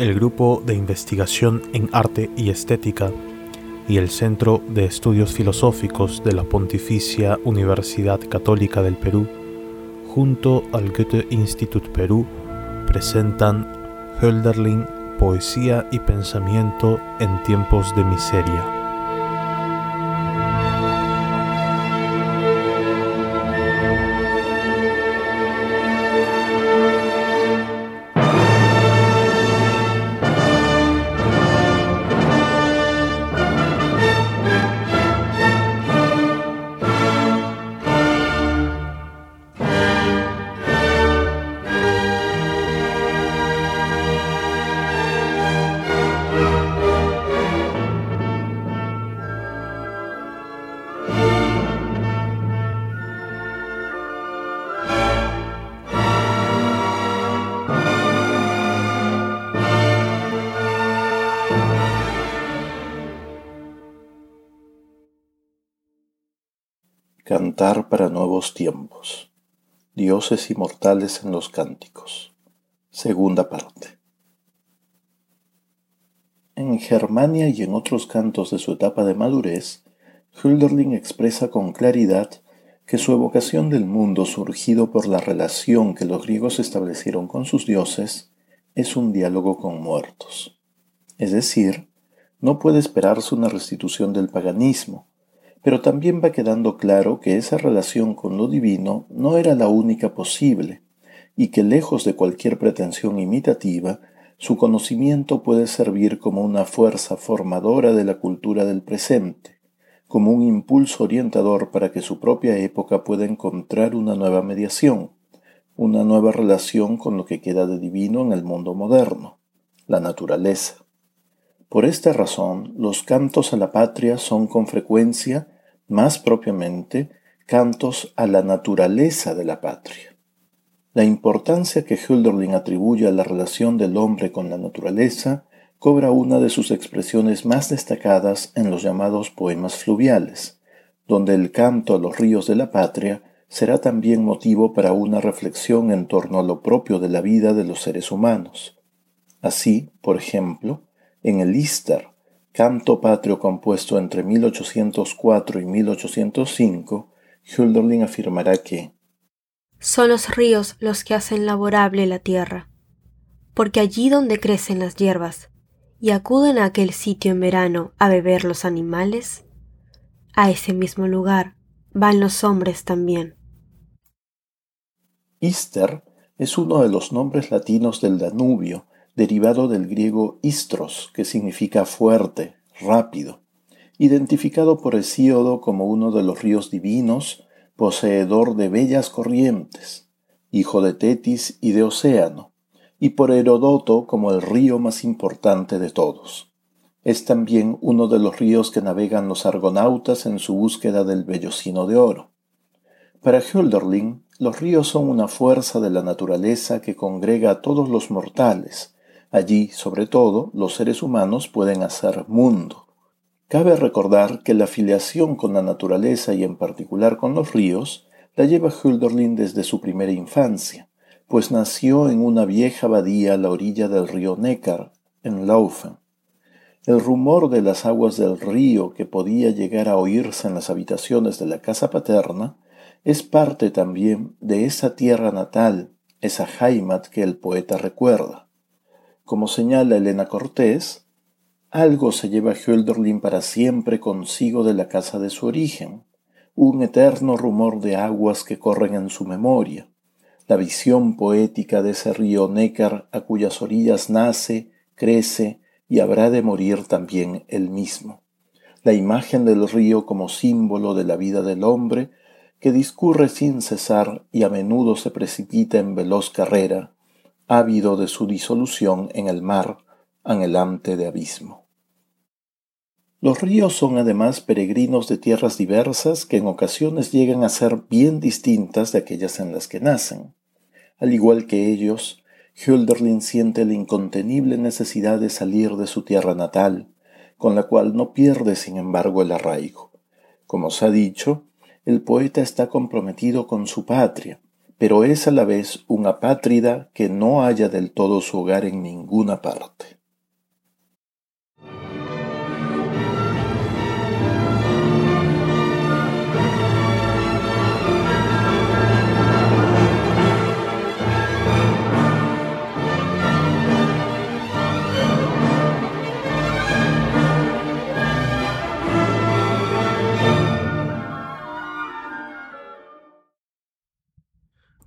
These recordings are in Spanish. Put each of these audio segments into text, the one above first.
el Grupo de Investigación en Arte y Estética y el Centro de Estudios Filosóficos de la Pontificia Universidad Católica del Perú, junto al Goethe Institut Perú, presentan Hölderlin, Poesía y Pensamiento en tiempos de miseria. Para nuevos tiempos. Dioses inmortales en los cánticos. Segunda parte. En Germania y en otros cantos de su etapa de madurez, Hölderlin expresa con claridad que su evocación del mundo surgido por la relación que los griegos establecieron con sus dioses es un diálogo con muertos. Es decir, no puede esperarse una restitución del paganismo, pero también va quedando claro que esa relación con lo divino no era la única posible, y que lejos de cualquier pretensión imitativa, su conocimiento puede servir como una fuerza formadora de la cultura del presente, como un impulso orientador para que su propia época pueda encontrar una nueva mediación, una nueva relación con lo que queda de divino en el mundo moderno, la naturaleza. Por esta razón, los cantos a la patria son con frecuencia, más propiamente, cantos a la naturaleza de la patria. La importancia que Hölderlin atribuye a la relación del hombre con la naturaleza cobra una de sus expresiones más destacadas en los llamados poemas fluviales, donde el canto a los ríos de la patria será también motivo para una reflexión en torno a lo propio de la vida de los seres humanos. Así, por ejemplo, en el Istar, canto patrio compuesto entre 1804 y 1805, Hölderlin afirmará que son los ríos los que hacen laborable la tierra, porque allí donde crecen las hierbas y acuden a aquel sitio en verano a beber los animales, a ese mismo lugar van los hombres también. Ister es uno de los nombres latinos del Danubio, derivado del griego istros, que significa fuerte, rápido, identificado por Hesíodo como uno de los ríos divinos, poseedor de bellas corrientes, hijo de Tetis y de Océano, y por Herodoto como el río más importante de todos. Es también uno de los ríos que navegan los argonautas en su búsqueda del vellocino de oro. Para Hölderlin, los ríos son una fuerza de la naturaleza que congrega a todos los mortales, Allí, sobre todo, los seres humanos pueden hacer mundo. Cabe recordar que la filiación con la naturaleza y en particular con los ríos la lleva Hölderlin desde su primera infancia, pues nació en una vieja abadía a la orilla del río Neckar, en Laufen. El rumor de las aguas del río que podía llegar a oírse en las habitaciones de la casa paterna es parte también de esa tierra natal, esa Heimat que el poeta recuerda. Como señala Elena Cortés, algo se lleva Hölderlin para siempre consigo de la casa de su origen, un eterno rumor de aguas que corren en su memoria, la visión poética de ese río Nécar a cuyas orillas nace, crece y habrá de morir también él mismo, la imagen del río como símbolo de la vida del hombre que discurre sin cesar y a menudo se precipita en veloz carrera ávido de su disolución en el mar, anhelante de abismo. Los ríos son además peregrinos de tierras diversas que en ocasiones llegan a ser bien distintas de aquellas en las que nacen. Al igual que ellos, Hölderlin siente la incontenible necesidad de salir de su tierra natal, con la cual no pierde sin embargo el arraigo. Como se ha dicho, el poeta está comprometido con su patria, pero es a la vez un apátrida que no halla del todo su hogar en ninguna parte.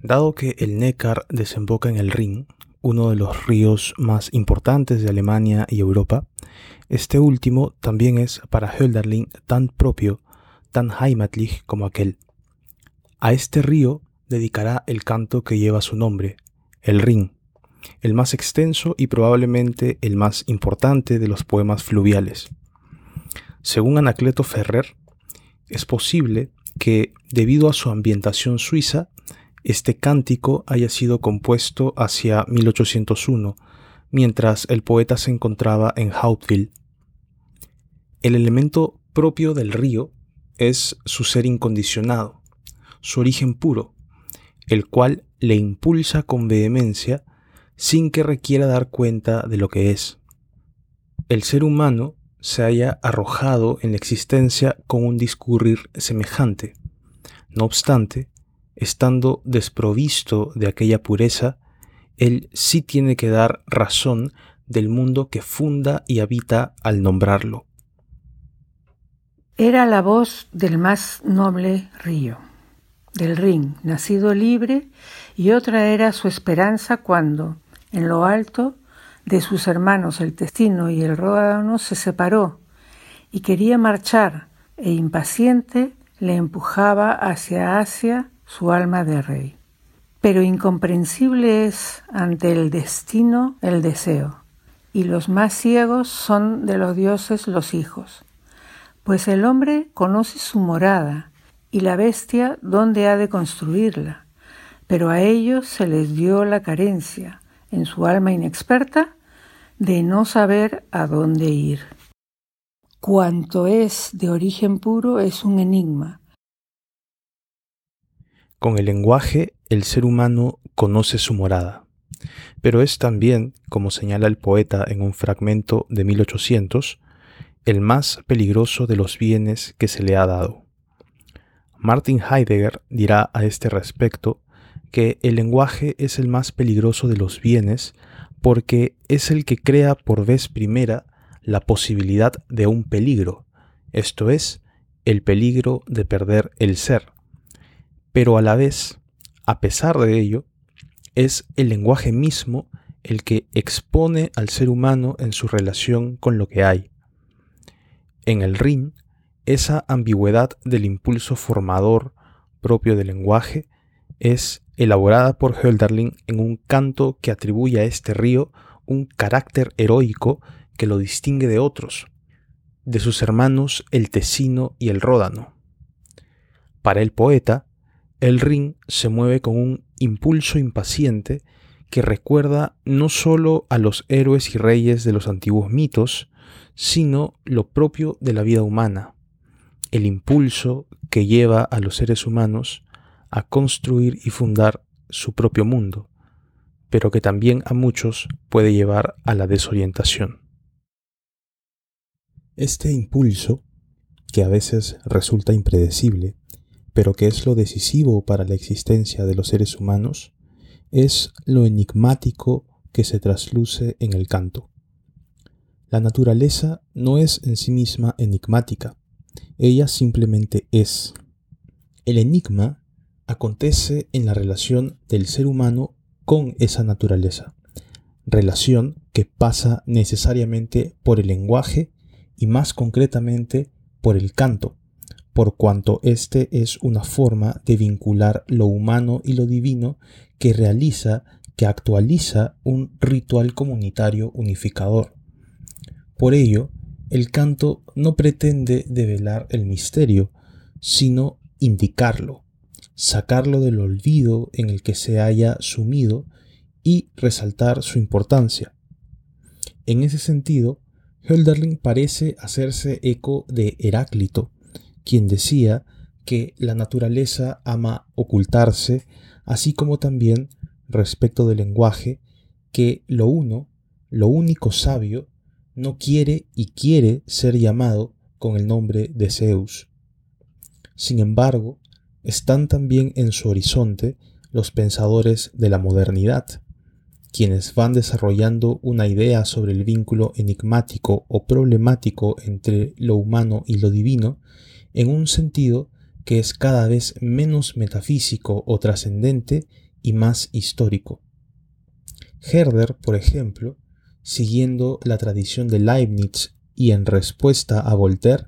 Dado que el Neckar desemboca en el Rin, uno de los ríos más importantes de Alemania y Europa, este último también es para Hölderlin tan propio, tan heimatlich como aquel. A este río dedicará el canto que lleva su nombre, el Rin, el más extenso y probablemente el más importante de los poemas fluviales. Según Anacleto Ferrer, es posible que, debido a su ambientación suiza, este cántico haya sido compuesto hacia 1801, mientras el poeta se encontraba en Hautville. El elemento propio del río es su ser incondicionado, su origen puro, el cual le impulsa con vehemencia sin que requiera dar cuenta de lo que es. El ser humano se haya arrojado en la existencia con un discurrir semejante. No obstante, estando desprovisto de aquella pureza, él sí tiene que dar razón del mundo que funda y habita al nombrarlo. Era la voz del más noble río, del Rin, nacido libre, y otra era su esperanza cuando, en lo alto, de sus hermanos el Testino y el Ródano se separó, y quería marchar, e impaciente le empujaba hacia Asia su alma de rey. Pero incomprensible es ante el destino el deseo, y los más ciegos son de los dioses los hijos, pues el hombre conoce su morada y la bestia dónde ha de construirla, pero a ellos se les dio la carencia, en su alma inexperta, de no saber a dónde ir. Cuanto es de origen puro es un enigma, con el lenguaje, el ser humano conoce su morada, pero es también, como señala el poeta en un fragmento de 1800, el más peligroso de los bienes que se le ha dado. Martin Heidegger dirá a este respecto que el lenguaje es el más peligroso de los bienes porque es el que crea por vez primera la posibilidad de un peligro, esto es, el peligro de perder el ser pero a la vez, a pesar de ello, es el lenguaje mismo el que expone al ser humano en su relación con lo que hay. En el Rin, esa ambigüedad del impulso formador propio del lenguaje es elaborada por Hölderlin en un canto que atribuye a este río un carácter heroico que lo distingue de otros, de sus hermanos el Tesino y el Ródano. Para el poeta, el Rin se mueve con un impulso impaciente que recuerda no sólo a los héroes y reyes de los antiguos mitos, sino lo propio de la vida humana, el impulso que lleva a los seres humanos a construir y fundar su propio mundo, pero que también a muchos puede llevar a la desorientación. Este impulso, que a veces resulta impredecible, pero que es lo decisivo para la existencia de los seres humanos, es lo enigmático que se trasluce en el canto. La naturaleza no es en sí misma enigmática, ella simplemente es. El enigma acontece en la relación del ser humano con esa naturaleza, relación que pasa necesariamente por el lenguaje y más concretamente por el canto, por cuanto éste es una forma de vincular lo humano y lo divino que realiza, que actualiza un ritual comunitario unificador. Por ello, el canto no pretende develar el misterio, sino indicarlo, sacarlo del olvido en el que se haya sumido y resaltar su importancia. En ese sentido, Hölderlin parece hacerse eco de Heráclito, quien decía que la naturaleza ama ocultarse, así como también respecto del lenguaje, que lo uno, lo único sabio, no quiere y quiere ser llamado con el nombre de Zeus. Sin embargo, están también en su horizonte los pensadores de la modernidad, quienes van desarrollando una idea sobre el vínculo enigmático o problemático entre lo humano y lo divino en un sentido que es cada vez menos metafísico o trascendente y más histórico. Herder, por ejemplo, siguiendo la tradición de Leibniz y en respuesta a Voltaire,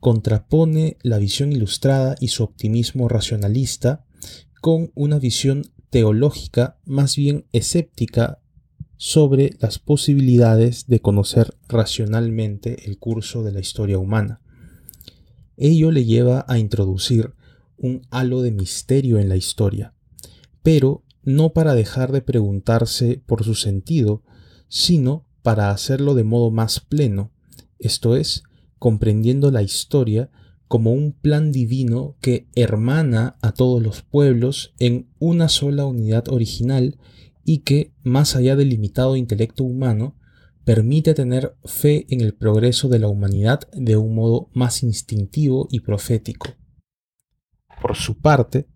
contrapone la visión ilustrada y su optimismo racionalista con una visión teológica más bien escéptica sobre las posibilidades de conocer racionalmente el curso de la historia humana. Ello le lleva a introducir un halo de misterio en la historia, pero no para dejar de preguntarse por su sentido, sino para hacerlo de modo más pleno, esto es, comprendiendo la historia como un plan divino que hermana a todos los pueblos en una sola unidad original y que, más allá del limitado intelecto humano, permite tener fe en el progreso de la humanidad de un modo más instintivo y profético. Por su parte,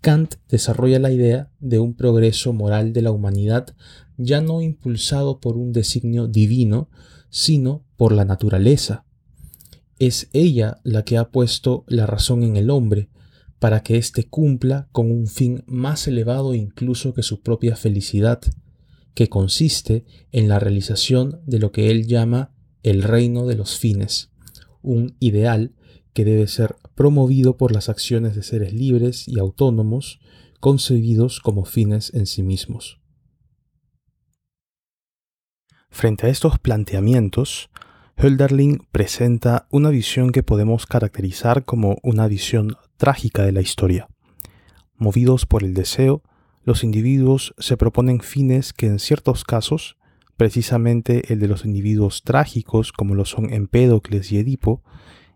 Kant desarrolla la idea de un progreso moral de la humanidad ya no impulsado por un designio divino, sino por la naturaleza, es ella la que ha puesto la razón en el hombre, para que éste cumpla con un fin más elevado incluso que su propia felicidad, que consiste en la realización de lo que él llama el reino de los fines, un ideal que debe ser promovido por las acciones de seres libres y autónomos, concebidos como fines en sí mismos. Frente a estos planteamientos, Hölderlin presenta una visión que podemos caracterizar como una visión trágica de la historia. Movidos por el deseo, los individuos se proponen fines que en ciertos casos, precisamente el de los individuos trágicos como lo son Empédocles y Edipo,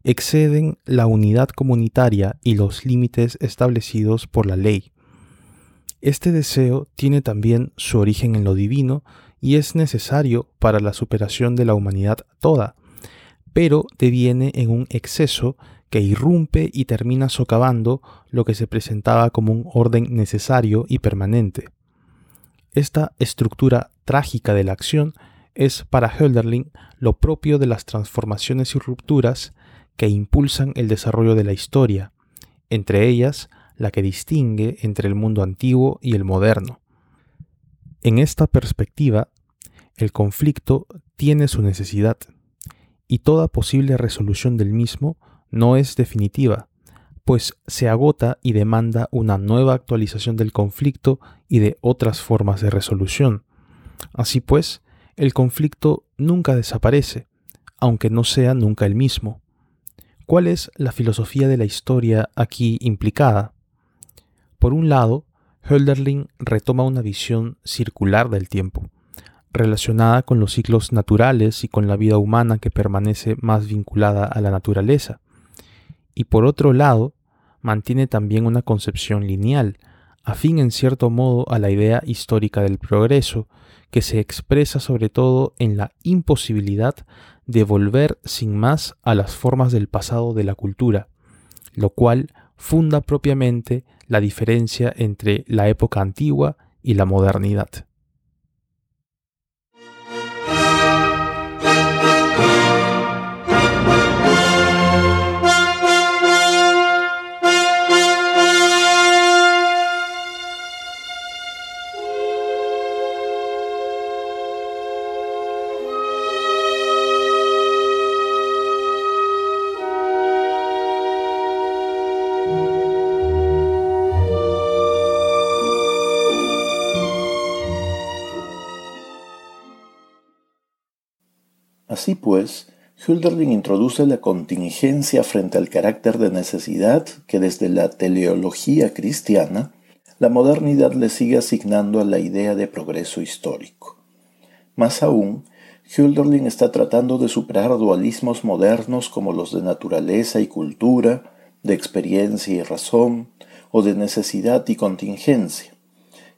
exceden la unidad comunitaria y los límites establecidos por la ley. Este deseo tiene también su origen en lo divino y es necesario para la superación de la humanidad toda, pero deviene en un exceso que irrumpe y termina socavando lo que se presentaba como un orden necesario y permanente. Esta estructura trágica de la acción es para Hölderlin lo propio de las transformaciones y rupturas que impulsan el desarrollo de la historia, entre ellas la que distingue entre el mundo antiguo y el moderno. En esta perspectiva, el conflicto tiene su necesidad, y toda posible resolución del mismo no es definitiva, pues se agota y demanda una nueva actualización del conflicto y de otras formas de resolución. Así pues, el conflicto nunca desaparece, aunque no sea nunca el mismo. ¿Cuál es la filosofía de la historia aquí implicada? Por un lado, Hölderlin retoma una visión circular del tiempo, relacionada con los ciclos naturales y con la vida humana que permanece más vinculada a la naturaleza. Y por otro lado, mantiene también una concepción lineal, afín en cierto modo a la idea histórica del progreso, que se expresa sobre todo en la imposibilidad de volver sin más a las formas del pasado de la cultura, lo cual funda propiamente la diferencia entre la época antigua y la modernidad. Así pues, Hölderlin introduce la contingencia frente al carácter de necesidad que desde la teleología cristiana la modernidad le sigue asignando a la idea de progreso histórico. Más aún, Hölderlin está tratando de superar dualismos modernos como los de naturaleza y cultura, de experiencia y razón, o de necesidad y contingencia,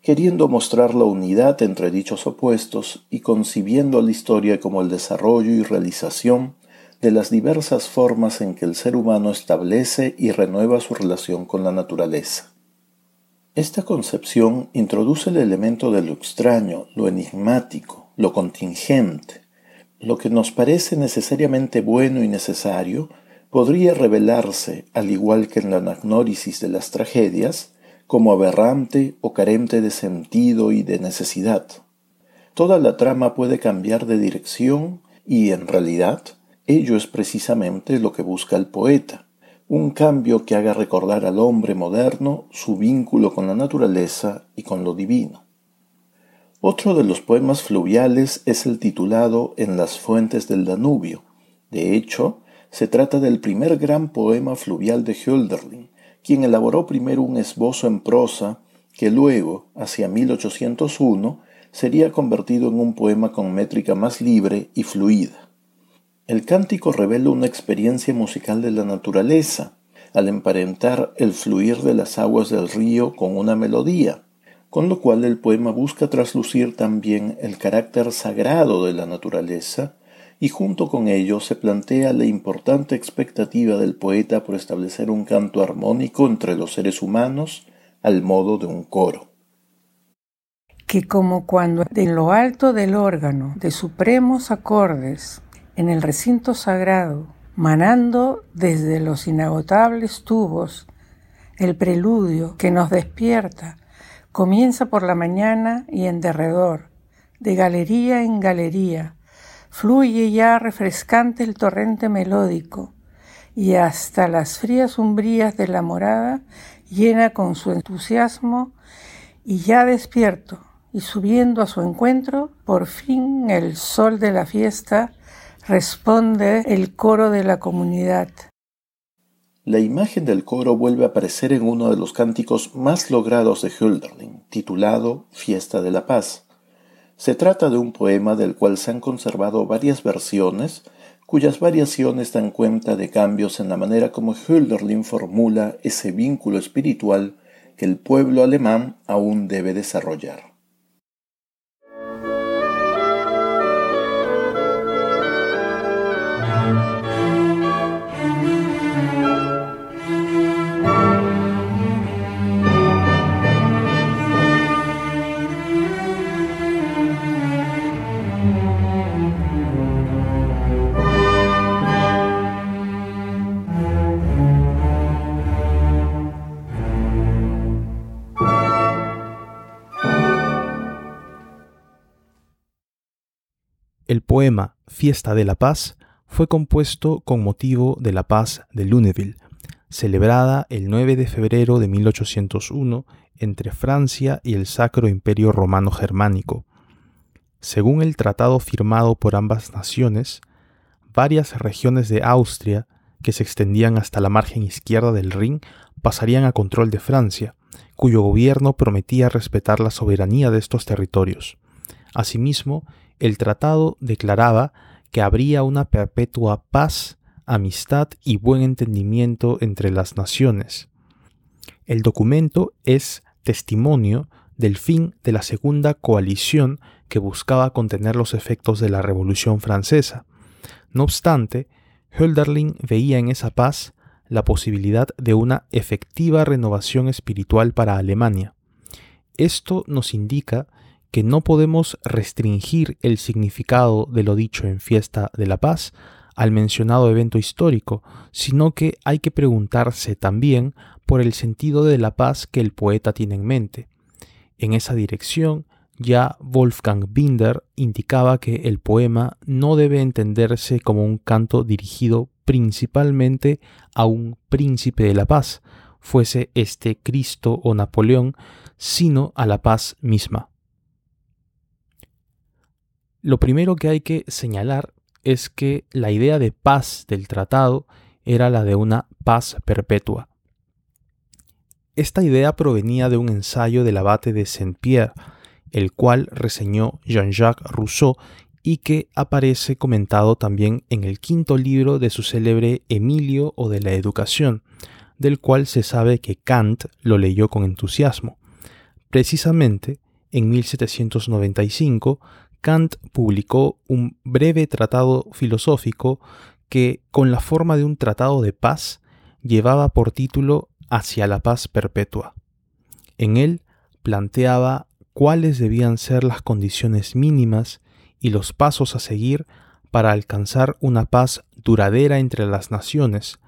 queriendo mostrar la unidad entre dichos opuestos y concibiendo la historia como el desarrollo y realización de las diversas formas en que el ser humano establece y renueva su relación con la naturaleza. Esta concepción introduce el elemento de lo extraño, lo enigmático, lo contingente. Lo que nos parece necesariamente bueno y necesario podría revelarse, al igual que en la anagnórisis de las tragedias, como aberrante o carente de sentido y de necesidad. Toda la trama puede cambiar de dirección y, en realidad, ello es precisamente lo que busca el poeta, un cambio que haga recordar al hombre moderno su vínculo con la naturaleza y con lo divino. Otro de los poemas fluviales es el titulado En las fuentes del Danubio. De hecho, se trata del primer gran poema fluvial de Hölderlin, quien elaboró primero un esbozo en prosa que luego, hacia 1801, sería convertido en un poema con métrica más libre y fluida. El cántico revela una experiencia musical de la naturaleza, al emparentar el fluir de las aguas del río con una melodía, con lo cual el poema busca traslucir también el carácter sagrado de la naturaleza y junto con ello se plantea la importante expectativa del poeta por establecer un canto armónico entre los seres humanos al modo de un coro. Que como cuando en lo alto del órgano de supremos acordes, en el recinto sagrado, manando desde los inagotables tubos, el preludio que nos despierta comienza por la mañana y en derredor, de galería en galería, Fluye ya refrescante el torrente melódico, y hasta las frías umbrías de la morada llena con su entusiasmo, y ya despierto, y subiendo a su encuentro, por fin el sol de la fiesta responde el coro de la comunidad. La imagen del coro vuelve a aparecer en uno de los cánticos más logrados de Hölderlin, titulado Fiesta de la Paz, se trata de un poema del cual se han conservado varias versiones, cuyas variaciones dan cuenta de cambios en la manera como Hölderlin formula ese vínculo espiritual que el pueblo alemán aún debe desarrollar. El poema Fiesta de la Paz fue compuesto con motivo de la paz de Luneville, celebrada el 9 de febrero de 1801 entre Francia y el Sacro Imperio Romano Germánico. Según el tratado firmado por ambas naciones, varias regiones de Austria, que se extendían hasta la margen izquierda del Rin, pasarían a control de Francia, cuyo gobierno prometía respetar la soberanía de estos territorios. Asimismo, el tratado declaraba que habría una perpetua paz, amistad y buen entendimiento entre las naciones. El documento es testimonio del fin de la segunda coalición que buscaba contener los efectos de la Revolución Francesa. No obstante, Hölderlin veía en esa paz la posibilidad de una efectiva renovación espiritual para Alemania. Esto nos indica que no podemos restringir el significado de lo dicho en Fiesta de la Paz al mencionado evento histórico, sino que hay que preguntarse también por el sentido de la paz que el poeta tiene en mente. En esa dirección, ya Wolfgang Binder indicaba que el poema no debe entenderse como un canto dirigido principalmente a un príncipe de la paz, fuese este Cristo o Napoleón, sino a la paz misma. Lo primero que hay que señalar es que la idea de paz del tratado era la de una paz perpetua. Esta idea provenía de un ensayo del abate de Saint-Pierre, el cual reseñó Jean-Jacques Rousseau y que aparece comentado también en el quinto libro de su célebre Emilio o de la Educación, del cual se sabe que Kant lo leyó con entusiasmo. Precisamente, en 1795, Kant publicó un breve tratado filosófico que, con la forma de un tratado de paz, llevaba por título Hacia la paz perpetua. En él planteaba cuáles debían ser las condiciones mínimas y los pasos a seguir para alcanzar una paz duradera entre las naciones,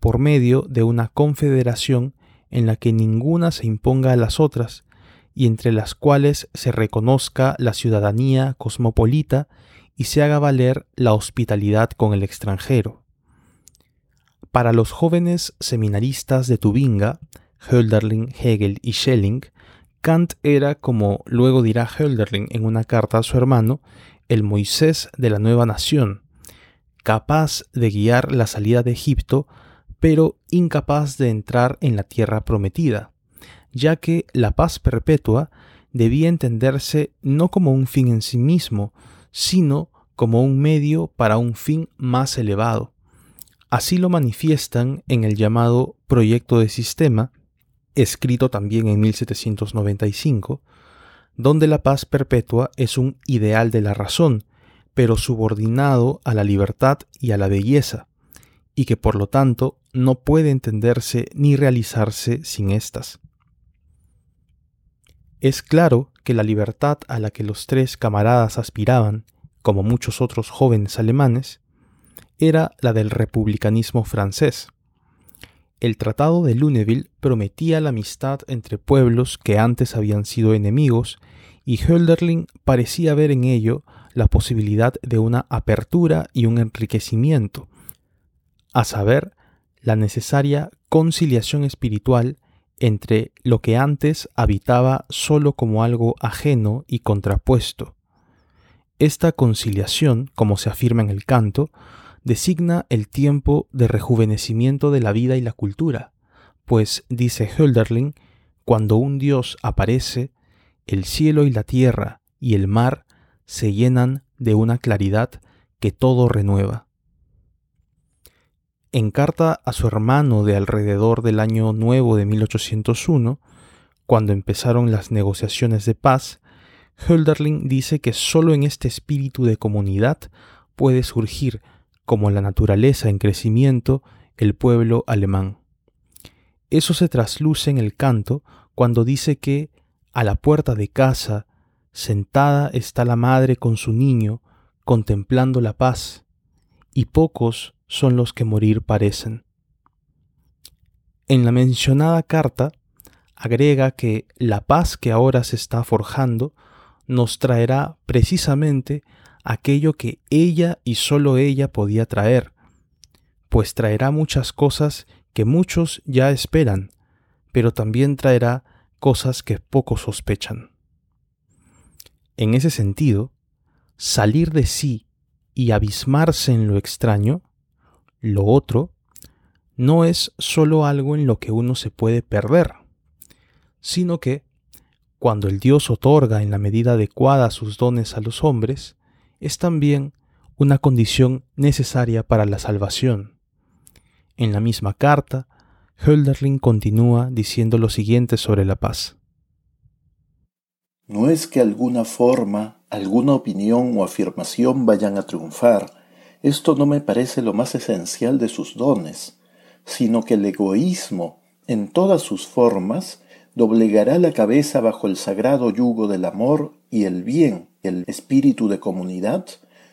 por medio de una confederación en la que ninguna se imponga a las otras y entre las cuales se reconozca la ciudadanía cosmopolita y se haga valer la hospitalidad con el extranjero. Para los jóvenes seminaristas de Tubinga, Hölderlin, Hegel y Schelling, Kant era, como luego dirá Hölderlin en una carta a su hermano, el Moisés de la nueva nación, capaz de guiar la salida de Egipto, pero incapaz de entrar en la tierra prometida, ya que la paz perpetua debía entenderse no como un fin en sí mismo, sino como un medio para un fin más elevado. Así lo manifiestan en el llamado Proyecto de Sistema, escrito también en 1795, donde la paz perpetua es un ideal de la razón, pero subordinado a la libertad y a la belleza, y que por lo tanto no puede entenderse ni realizarse sin éstas. Es claro que la libertad a la que los tres camaradas aspiraban, como muchos otros jóvenes alemanes, era la del republicanismo francés. El Tratado de Luneville prometía la amistad entre pueblos que antes habían sido enemigos y Hölderlin parecía ver en ello la posibilidad de una apertura y un enriquecimiento, a saber, la necesaria conciliación espiritual entre lo que antes habitaba sólo como algo ajeno y contrapuesto. Esta conciliación, como se afirma en el canto, designa el tiempo de rejuvenecimiento de la vida y la cultura, pues, dice Hölderlin, cuando un Dios aparece, el cielo y la tierra y el mar se llenan de una claridad que todo renueva. En carta a su hermano de alrededor del año nuevo de 1801, cuando empezaron las negociaciones de paz, Hölderlin dice que sólo en este espíritu de comunidad puede surgir, como la naturaleza en crecimiento, el pueblo alemán. Eso se trasluce en el canto cuando dice que a la puerta de casa, sentada está la madre con su niño, contemplando la paz, y pocos son los que morir parecen. En la mencionada carta, agrega que la paz que ahora se está forjando nos traerá precisamente aquello que ella y sólo ella podía traer, pues traerá muchas cosas que muchos ya esperan, pero también traerá cosas que pocos sospechan. En ese sentido, salir de sí y abismarse en lo extraño, lo otro, no es sólo algo en lo que uno se puede perder, sino que, cuando el Dios otorga en la medida adecuada sus dones a los hombres, es también una condición necesaria para la salvación. En la misma carta, Hölderlin continúa diciendo lo siguiente sobre la paz. No es que alguna forma, alguna opinión o afirmación vayan a triunfar, esto no me parece lo más esencial de sus dones, sino que el egoísmo, en todas sus formas, doblegará la cabeza bajo el sagrado yugo del amor y el bien, el espíritu de comunidad,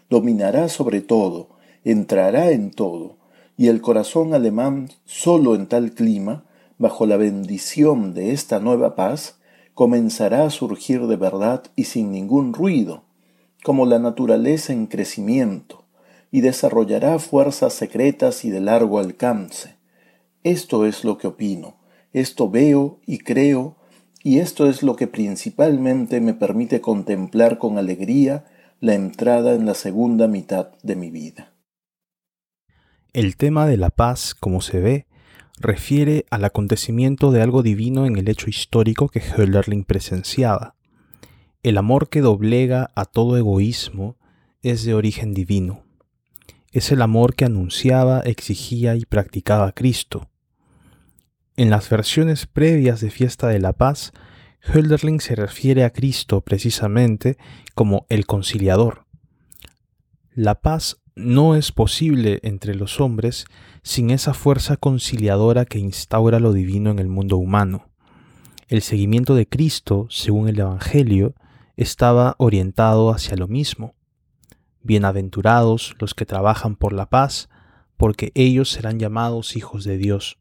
dominará sobre todo, entrará en todo, y el corazón alemán solo en tal clima, bajo la bendición de esta nueva paz, comenzará a surgir de verdad y sin ningún ruido, como la naturaleza en crecimiento, y desarrollará fuerzas secretas y de largo alcance. Esto es lo que opino, esto veo y creo, y esto es lo que principalmente me permite contemplar con alegría la entrada en la segunda mitad de mi vida. El tema de la paz, como se ve, refiere al acontecimiento de algo divino en el hecho histórico que Hölderlin presenciaba. El amor que doblega a todo egoísmo es de origen divino. Es el amor que anunciaba, exigía y practicaba Cristo. En las versiones previas de Fiesta de la Paz, Hölderlin se refiere a Cristo precisamente como el conciliador. La paz no es posible entre los hombres sin esa fuerza conciliadora que instaura lo divino en el mundo humano. El seguimiento de Cristo, según el Evangelio, estaba orientado hacia lo mismo. Bienaventurados los que trabajan por la paz, porque ellos serán llamados hijos de Dios.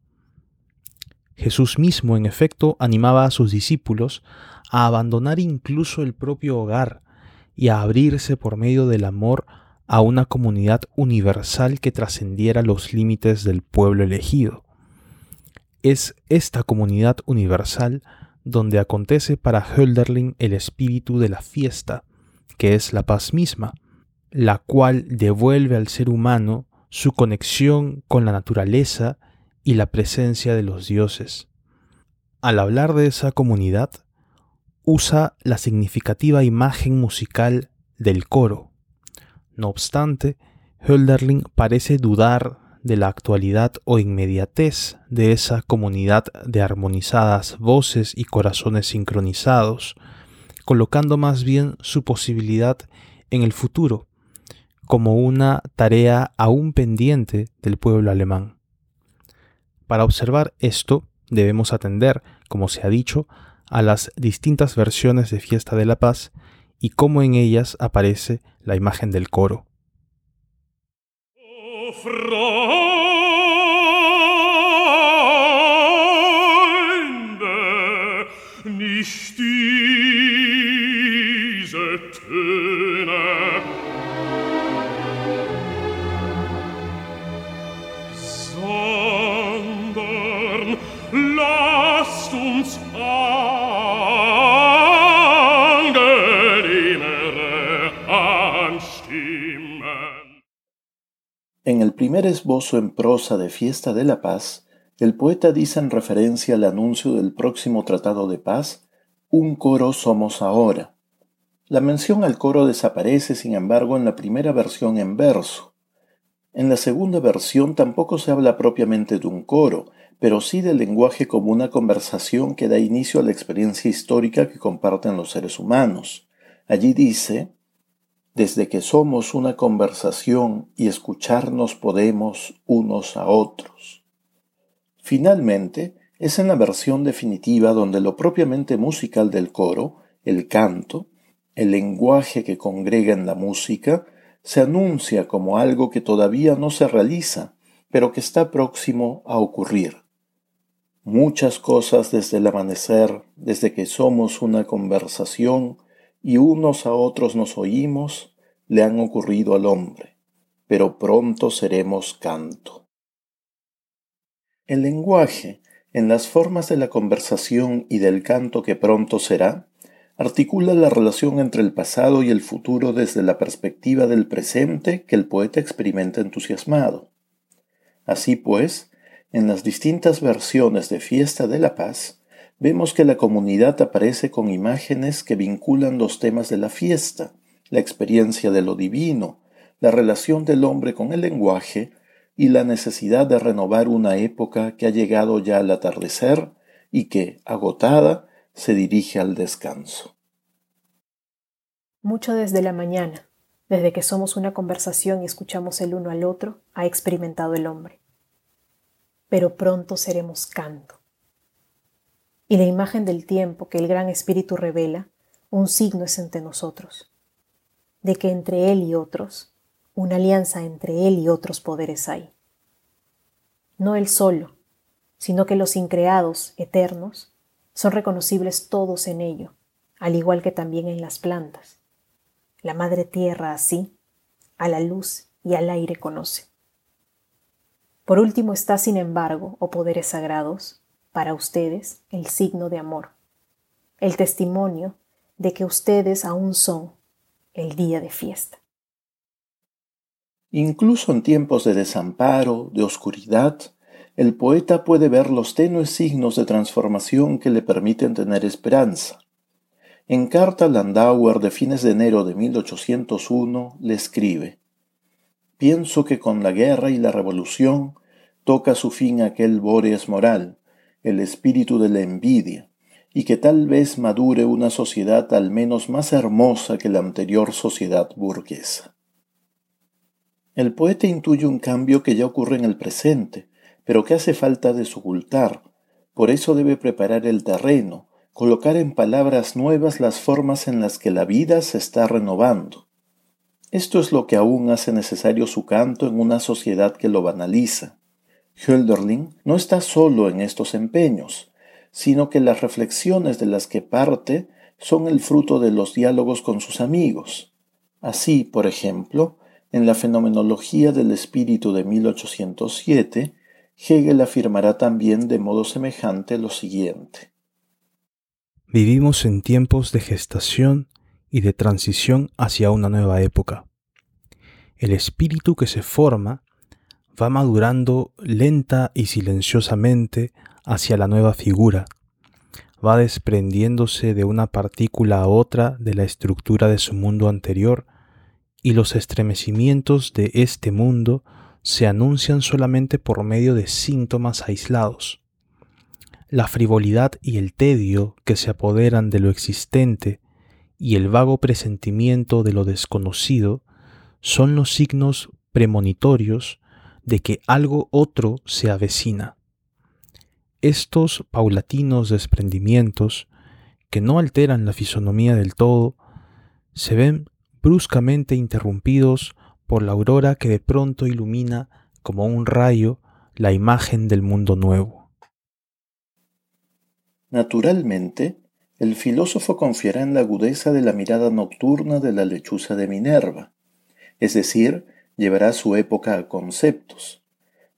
Jesús mismo, en efecto, animaba a sus discípulos a abandonar incluso el propio hogar y a abrirse por medio del amor a una comunidad universal que trascendiera los límites del pueblo elegido. Es esta comunidad universal donde acontece para Hölderlin el espíritu de la fiesta, que es la paz misma, la cual devuelve al ser humano su conexión con la naturaleza y la presencia de los dioses. Al hablar de esa comunidad, usa la significativa imagen musical del coro. No obstante, Hölderlin parece dudar de la actualidad o inmediatez de esa comunidad de armonizadas voces y corazones sincronizados, colocando más bien su posibilidad en el futuro, como una tarea aún pendiente del pueblo alemán. Para observar esto, debemos atender, como se ha dicho, a las distintas versiones de Fiesta de la Paz y cómo en ellas aparece la imagen del coro. En el primer esbozo en prosa de Fiesta de la Paz, el poeta dice en referencia al anuncio del próximo Tratado de Paz, Un coro somos ahora. La mención al coro desaparece, sin embargo, en la primera versión en verso. En la segunda versión tampoco se habla propiamente de un coro, pero sí del lenguaje como una conversación que da inicio a la experiencia histórica que comparten los seres humanos. Allí dice, desde que somos una conversación y escucharnos podemos unos a otros. Finalmente, es en la versión definitiva donde lo propiamente musical del coro, el canto, el lenguaje que congrega en la música, se anuncia como algo que todavía no se realiza, pero que está próximo a ocurrir. Muchas cosas desde el amanecer, desde que somos una conversación, y unos a otros nos oímos, le han ocurrido al hombre, pero pronto seremos canto. El lenguaje, en las formas de la conversación y del canto que pronto será, articula la relación entre el pasado y el futuro desde la perspectiva del presente que el poeta experimenta entusiasmado. Así pues, en las distintas versiones de Fiesta de la Paz, vemos que la comunidad aparece con imágenes que vinculan los temas de la fiesta, la experiencia de lo divino, la relación del hombre con el lenguaje y la necesidad de renovar una época que ha llegado ya al atardecer y que, agotada, se dirige al descanso. Mucho desde la mañana, desde que somos una conversación y escuchamos el uno al otro, ha experimentado el hombre. Pero pronto seremos canto y la imagen del tiempo que el Gran Espíritu revela, un signo es entre nosotros, de que entre Él y otros, una alianza entre Él y otros poderes hay. No Él solo, sino que los increados, eternos, son reconocibles todos en ello, al igual que también en las plantas. La Madre Tierra así, a la luz y al aire conoce. Por último está, sin embargo, oh poderes sagrados, para ustedes el signo de amor, el testimonio de que ustedes aún son el día de fiesta. Incluso en tiempos de desamparo, de oscuridad, el poeta puede ver los tenues signos de transformación que le permiten tener esperanza. En carta Landauer de fines de enero de 1801 le escribe, Pienso que con la guerra y la revolución toca su fin aquel Boreas moral, el espíritu de la envidia, y que tal vez madure una sociedad al menos más hermosa que la anterior sociedad burguesa. El poeta intuye un cambio que ya ocurre en el presente, pero que hace falta desocultar. Por eso debe preparar el terreno, colocar en palabras nuevas las formas en las que la vida se está renovando. Esto es lo que aún hace necesario su canto en una sociedad que lo banaliza. Hölderlin no está solo en estos empeños, sino que las reflexiones de las que parte son el fruto de los diálogos con sus amigos. Así, por ejemplo, en la Fenomenología del Espíritu de 1807, Hegel afirmará también de modo semejante lo siguiente. Vivimos en tiempos de gestación y de transición hacia una nueva época. El espíritu que se forma va madurando lenta y silenciosamente hacia la nueva figura, va desprendiéndose de una partícula a otra de la estructura de su mundo anterior y los estremecimientos de este mundo se anuncian solamente por medio de síntomas aislados. La frivolidad y el tedio que se apoderan de lo existente y el vago presentimiento de lo desconocido son los signos premonitorios de que algo otro se avecina. Estos paulatinos desprendimientos, que no alteran la fisonomía del todo, se ven bruscamente interrumpidos por la aurora que de pronto ilumina como un rayo la imagen del mundo nuevo. Naturalmente, el filósofo confiará en la agudeza de la mirada nocturna de la lechuza de Minerva, es decir, llevará su época a conceptos.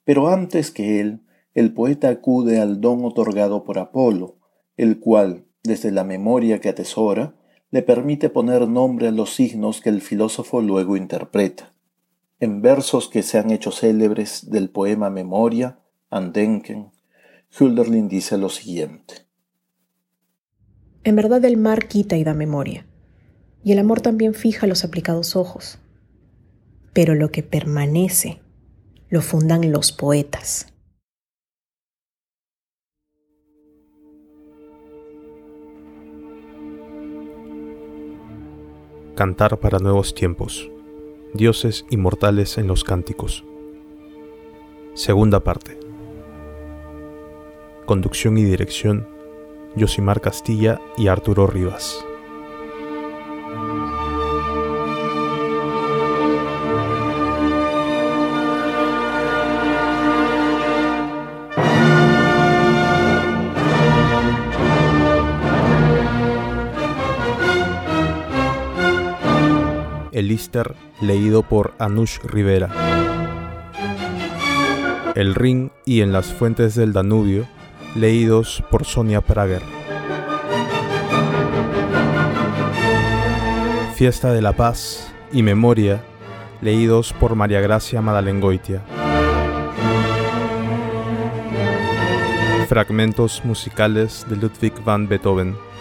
Pero antes que él, el poeta acude al don otorgado por Apolo, el cual, desde la memoria que atesora, le permite poner nombre a los signos que el filósofo luego interpreta. En versos que se han hecho célebres del poema Memoria, Andenken, Hölderlin dice lo siguiente. En verdad el mar quita y da memoria, y el amor también fija los aplicados ojos. Pero lo que permanece lo fundan los poetas. Cantar para nuevos tiempos. Dioses inmortales en los cánticos. Segunda parte. Conducción y dirección. Yosimar Castilla y Arturo Rivas. Leído por Anush Rivera. El Ring y En las Fuentes del Danubio, leídos por Sonia Prager. Fiesta de la Paz y Memoria, leídos por María Gracia Madalengoitia. Fragmentos musicales de Ludwig van Beethoven.